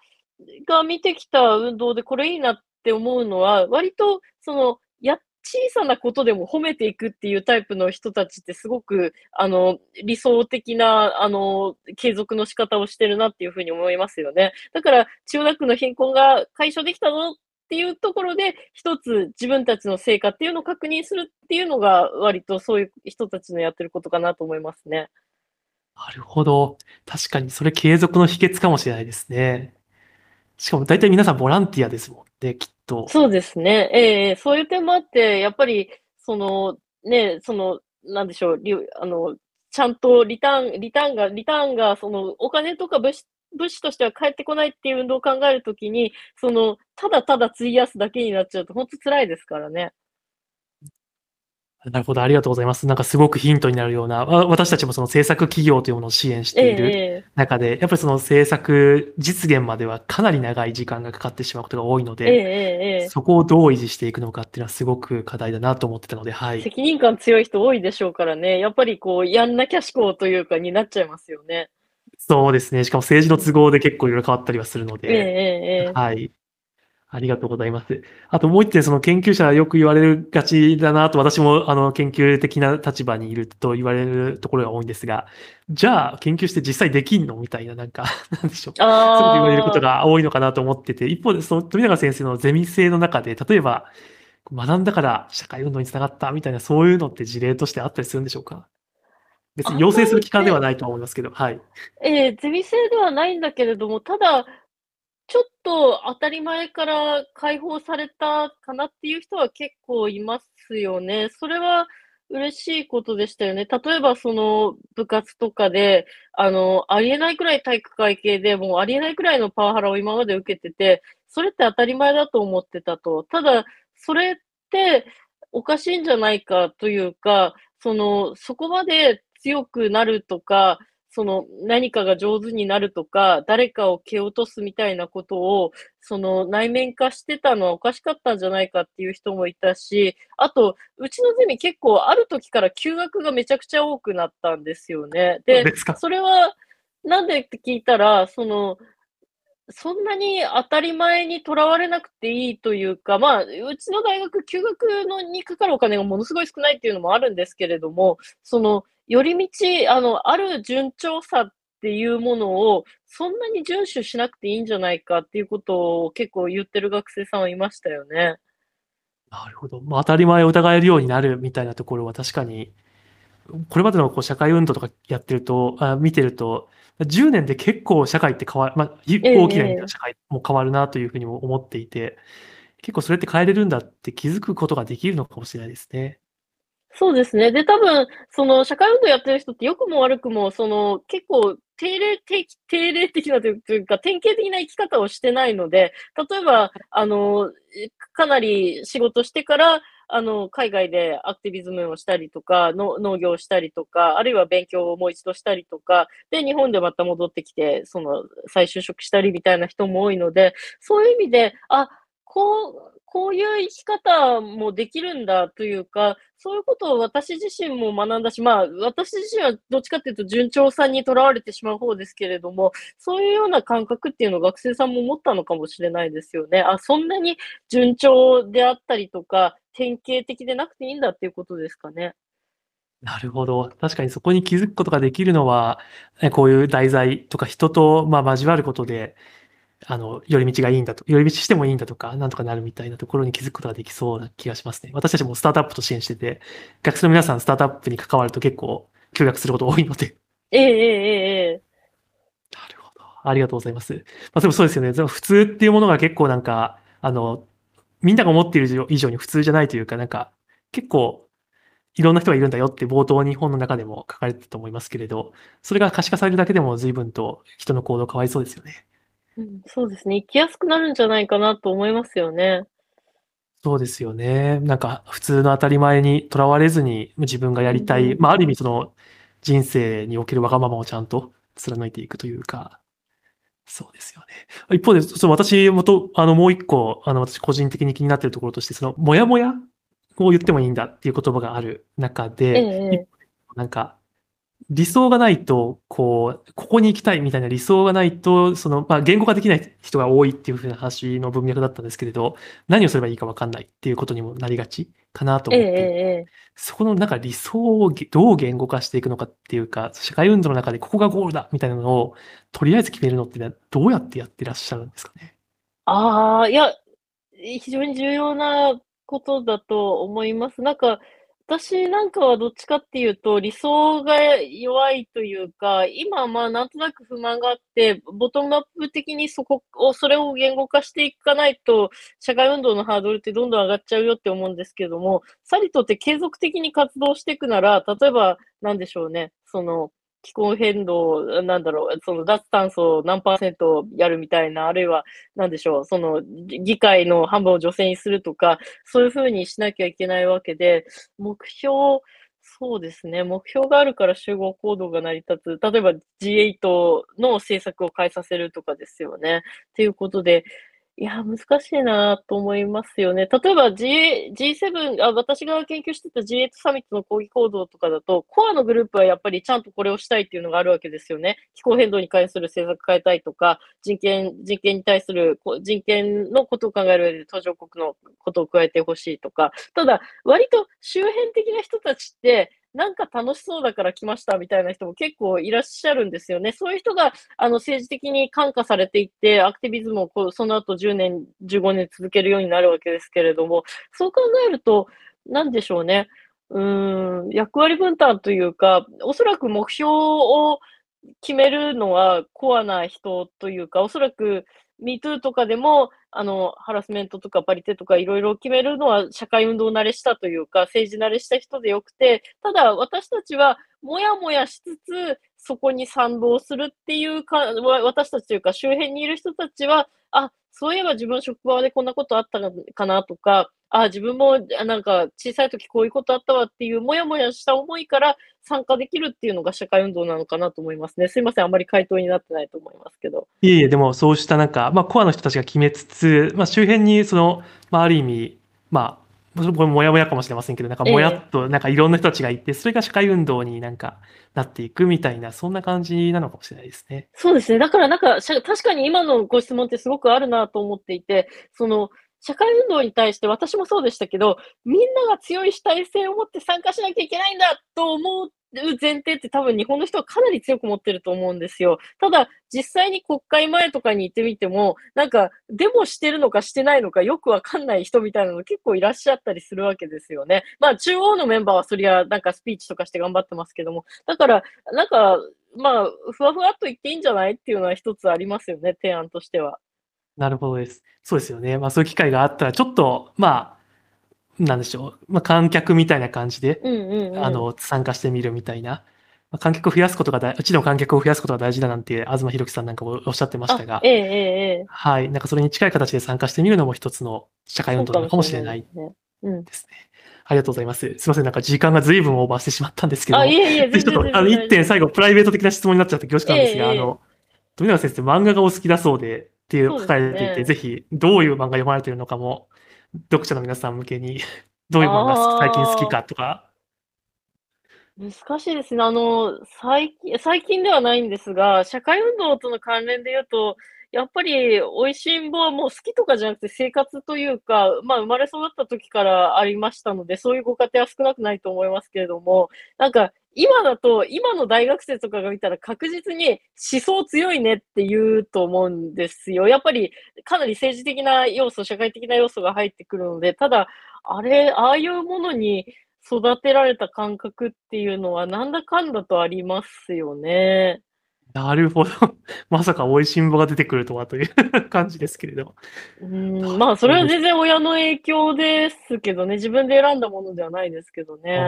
が見てきた運動でこれいいなって思うのは、割とその、やっ、小さなことでも褒めていくっていうタイプの人たちってすごく、あの、理想的な、あの、継続の仕方をしてるなっていうふうに思いますよね。だから、千代田区の貧困が解消できたのっていうところで、一つ自分たちの成果っていうのを確認するっていうのが、割とそういう人たちのやってることかなと思いますね。なるほど。確かにそれ継続の秘訣かもしれないですね。しかも大体皆さんボランティアですもんね、きっと。そうですね。ええそういう点もあって、やっぱり、その、ね、その、なんでしょう、あの、ちゃんとリターンリターンがリターンがそのお金とか物資物資としては返ってこないっていう運動を考えるときに、その、ただただ費やすだけになっちゃうと、ほんと辛いですからね。なるほど、ありがとうございます。なんかすごくヒントになるような、私たちもその制作企業というものを支援している中で、やっぱりその制作実現まではかなり長い時間がかかってしまうことが多いので、そこをどう維持していくのかっていうのはすごく課題だなと思ってたので、はい。責任感強い人多いでしょうからね、やっぱりこう、やんなきゃ思考というかになっちゃいますよね。そうですね。しかも政治の都合で結構いろいろ変わったりはするので、はい。ありがとうございます。あともう一点、その研究者よく言われるがちだなと、私もあの研究的な立場にいると言われるところが多いんですが、じゃあ研究して実際できんのみたいな、なんか、なんでしょう。そう言われることが多いのかなと思ってて、一方でその富永先生のゼミ生の中で、例えば、学んだから社会運動につながったみたいな、そういうのって事例としてあったりするんでしょうか？別に要請する機関ではないと思いますけど、はい。ええー、ゼミ生ではないんだけれども、ただ、ちょっと当たり前から解放されたかなっていう人は結構いますよね。それは嬉しいことでしたよね。例えばその部活とかで、あの、ありえないくらい体育会系で、もうありえないくらいのパワハラを今まで受けてて、それって当たり前だと思ってたと。ただ、それっておかしいんじゃないかというか、その、そこまで強くなるとか、その何かが上手になるとか、誰かを蹴落とすみたいなことを、その内面化してたのはおかしかったんじゃないかっていう人もいたし、あと、うちのゼミ結構ある時から休学がめちゃくちゃ多くなったんですよね。で、それはなんでって聞いたら、その、そんなに当たり前にとらわれなくていいというか、まあ、うちの大学、休学のにかかるお金がものすごい少ないっていうのもあるんですけれども、その、寄り道、あの、ある順調さっていうものを、そんなに遵守しなくていいんじゃないかっていうことを結構言ってる学生さんはいましたよね。なるほど。まあ、当たり前を疑えるようになるみたいなところは確かに、これまでのこう社会運動とかやってると、あ見てると、10年で結構社会って変わる、まあ、大きな社会も変わるなというふうにも思っていて、結構それって変えれるんだって気づくことができるのかもしれないですね。そうですね。で、多分、その、社会運動やってる人って良くも悪くも、その、結構、定例的、定例的なというか、典型的な生き方をしてないので、例えば、あの、かなり仕事してから、あの、海外でアクティビズムをしたりとか、の農業をしたりとか、あるいは勉強をもう一度したりとか、で、日本でまた戻ってきて、その、再就職したりみたいな人も多いので、そういう意味で、あ、こう、こういう生き方もできるんだというか、そういうことを私自身も学んだし、まあ、私自身はどっちかっていうと順調さにとらわれてしまう方ですけれども、そういうような感覚っていうのを学生さんも持ったのかもしれないですよね。あ、そんなに順調であったりとか、典型的でなくていいんだっていうことですかね。なるほど。確かにそこに気づくことができるのは、こういう題材とか人と、ま、交わることで、あの、寄り道がいいんだと、寄り道してもいいんだとか、なんとかなるみたいなところに気づくことができそうな気がしますね。私たちもスタートアップと支援してて、学生の皆さんスタートアップに関わると結構協力すること多いので。ええええええ。なるほど。ありがとうございます。まあ、でもそうですよね。普通っていうものが結構なんか、あの、みんなが思っている以上に普通じゃないというか、なんか、結構、いろんな人がいるんだよって冒頭に本の中でも書かれてたと思いますけれど、それが可視化されるだけでも随分と人の行動変わりそうですよね。うん、そうですね。生きやすくなるんじゃないかなと思いますよね。そうですよね。なんか普通の当たり前にとらわれずに、自分がやりたい、まあ、ある意味その人生におけるわがままをちゃんと貫いていくというか、そうですよね。一方で、その私もと、あの、もう一個、あの、私個人的に気になっているところとして、その、もやもやを言ってもいいんだっていう言葉がある中で、ええ、なんか、理想がないと、こう、ここに行きたいみたいな理想がないと、その、まあ、言語化できない人が多いっていうふうな話の文脈だったんですけれど、何をすればいいかわかんないっていうことにもなりがちかなと思って、え、そこのなんか理想をどう言語化していくのかっていうか、社会運動の中でここがゴールだみたいなのを、とりあえず決めるのってどうやってやってらっしゃるんですかね？ああ、いや、非常に重要なことだと思います。なんか、私なんかはどっちかっていうと、理想が弱いというか、今まあなんとなく不満があって、ボトムアップ的にそこを、それを言語化していかないと、社会運動のハードルってどんどん上がっちゃうよって思うんですけども、さりとって継続的に活動していくなら、例えば、なんでしょうね、その、気候変動、なんだろう、その脱炭素を何パーセントやるみたいな、あるいは、なんでしょう、その議会の半分を女性にするとか、そういうふうにしなきゃいけないわけで、目標、そうですね、目標があるから集合行動が成り立つ。例えば G8 の政策を変えさせるとかですよね。っていうことで、いや、難しいなと思いますよね。例えば G G7 あ、私が研究してた G8 サミットの抗議行動とかだと、コアのグループはやっぱりちゃんとこれをしたいっていうのがあるわけですよね。気候変動に関する政策変えたいとか、人権人権に対する人権のことを考える上で途上国のことを加えてほしいとか、ただ、割と周辺的な人たちって、なんか楽しそうだから来ましたみたいな人も結構いらっしゃるんですよね。そういう人があの政治的に感化されていって、アクティビズムをこうその後10年、15年続けるようになるわけですけれども、そう考えると、なんでしょうね。うん、役割分担というか、おそらく目標を決めるのはコアな人というか、おそらく MeToo とかでも、あの、ハラスメントとかパリテとかいろいろ決めるのは社会運動慣れしたというか、政治慣れした人でよくて、ただ私たちはもやもやしつつ、そこに賛同するっていうか、私たちというか、周辺にいる人たちは、あ、そういえば自分職場でこんなことあったのかなとか、あ、自分もなんか小さい時こういうことあったわっていうもやもやした思いから参加できるっていうのが社会運動なのかなと思いますね。すいません、あんまり回答になってないと思いますけど。いえいえ、でもそうしたなんか、まあ、コアの人たちが決めつつ、まあ、周辺にその、まあ、ある意味、まあ、これもやもやかもしれませんけど、なんかもやっと、なんかいろんな人たちがいて、それが社会運動になんかなっていくみたいな、そんな感じなのかもしれないですね。そうですね。だからなんか、確かに今のご質問ってすごくあるなと思っていて、その、社会運動に対して私もそうでしたけど、みんなが強い主体性を持って参加しなきゃいけないんだと思前提って多分日本の人はかなり強く持ってると思うんですよ。ただ、実際に国会前とかに行ってみても、なんか、デモしてるのかしてないのかよくわかんない人みたいなの結構いらっしゃったりするわけですよね。まあ、中央のメンバーはそりゃ、なんかスピーチとかして頑張ってますけども。だから、なんか、まあ、ふわふわっと言っていいんじゃないっていうのは一つありますよね、提案としては。なるほどです。そうですよね。まあそういう機会があったら、ちょっと、まあ、なんでしょう。まあ観客みたいな感じで。あの、参加してみるみたいな。まあ、観客を増やすことが大、うちの観客を増やすことが大事だなんて、東博樹さんなんかもおっしゃってましたがあ、、ええええええ。はい。なんかそれに近い形で参加してみるのも一つの社会運動なのかもしれないですね。ありがとうございます。すいません。なんか時間が随分オーバーしてしまったんですけどもあ、いえいえ、ぜひちょっと、あの、一点最後、プライベート的な質問になっちゃって恐縮なんですが、ええあの、富永先生、漫画がお好きだそうで、っていう書かれていて、ねぜひ、どういう漫画読まれているのかも、読者の皆さん向けに、どういうものが最近好きかとか、難しいですね。あの、最近、最近ではないんですが、社会運動との関連で言うと、やっぱり、美味しんぼはもう好きとかじゃなくて生活というか、まあ、生まれ育った時からありましたので、そういうご家庭は少なくないと思いますけれども、なんか、今だと、今の大学生とかが見たら確実に思想強いねって言うと思うんですよ。やっぱり、かなり政治的な要素、社会的な要素が入ってくるので、ただ、あれ、ああいうものに育てられた感覚っていうのは、なんだかんだとありますよね。なるほど。まさかおいしんぼが出てくるとはという 感じですけれども。まあ、それは全然親の影響ですけどね、自分で選んだものではないですけどね。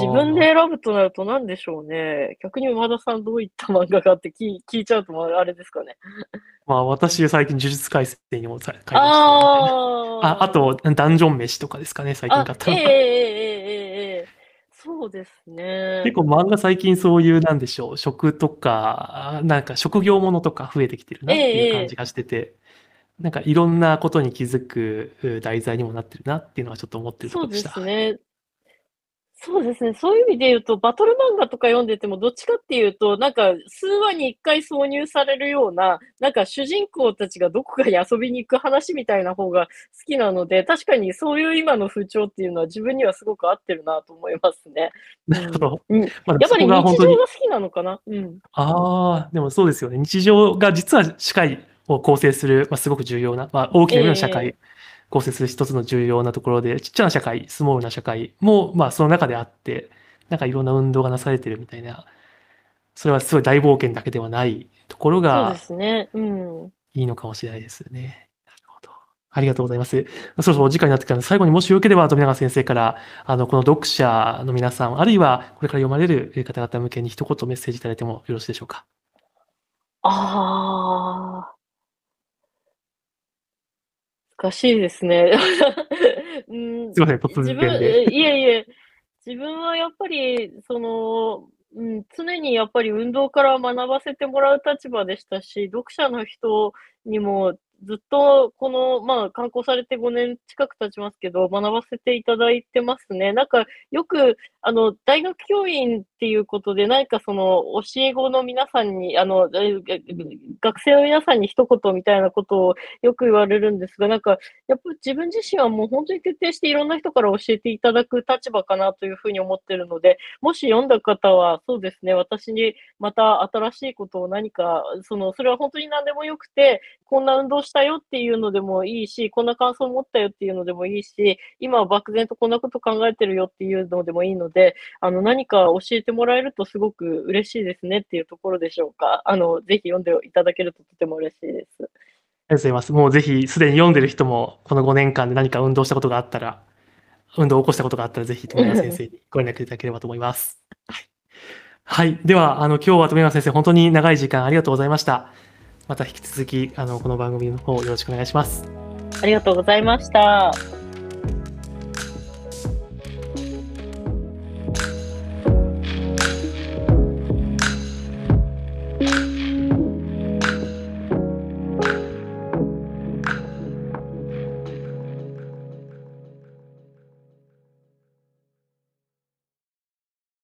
自分で選ぶとなると何でしょうね。逆に馬田さんどういった漫画があって聞聞いちゃうとあれですかね。まあ、私、最近呪術改正にも買いました、ね、ああと、ダンジョン飯とかですかね、最近買ったの。えーそうですね。結構漫画最近そういう、なんでしょう、食とか、なんか職業ものとか増えてきてるなっていう感じがしてて、なんかいろんなことに気づくう題材にもなってるなっていうのはちょっと思ってるとこそうでろでした。すね。そうですね。そういう意味で言うと、バトル漫画とか読んでても、どっちかっていうと、なんか、数話に一回挿入されるような、なんか主人公たちがどこかに遊びに行く話みたいな方が好きなので、確かにそういう今の風潮っていうのは自分にはすごく合ってるなと思いますね。なるほど。うん。まあ、やっぱり日常が好きなのかな？うん。ああ、でもそうですよね。日常が実は社会を構成する、まあ、すごく重要な、まあ、大きな社え会、構成する一つの重要なところで、ちっちゃな社会、スモールな社会も、まあ、その中であって、なんかいろんな運動がなされてるみたいな、それはすごい大冒険だけではないところそうがですね。うん。いいのかもしれないですよね。なるほど。ありがとうございます。そろそろお時間になってきたので、最後にもしよければ、富永先生から、あの、この読者の皆さん、あるいはこれから読まれる方々向けに一言メッセージいただいてもよろしいでしょうか？ああ。難しいですね。うん、すいません、突然で。えいえいえ、自分はやっぱり、その、うん、常にやっぱり運動から学ばせてもらう立場でしたし、読者の人にもずっとこの、まあ、観光されて5年近く経ちますけど、学ばせていただいてますね。なんか、よく、あの、大学教員っていうことで、何かその、教え子の皆さんに、あの、学生の皆さんに一言みたいなことをよく言われるんですが、なんか、やっぱ自分自身はもう本当に徹底していろんな人から教えていただく立場かなというふうに思ってるので、もし読んだ方は、そうですね、私にまた新しいことを何か、その、それは本当に何でもよくて、こんな運動したよっていうのでもいいし、こんな感想を持ったよっていうのでもいいし、今は漠然とこんなこと考えてるよっていうのでもいいので、あの、何か教えてもらえるとすごく嬉しいですねっていうところでしょうか。あの、ぜひ読んでいただけるととても嬉しいです。ありがとうございます。もうぜひ、すでに読んでる人も、この5年間で何か運動したことがあったら、運動を起こしたことがあったら、ぜひ、富永先生にご連絡いただければと思います。はい。はい。では、あの、今日は富山先生、本当に長い時間ありがとうございました。また引き続き、あの、この番組の方よろしくお願いします。ありがとうございました。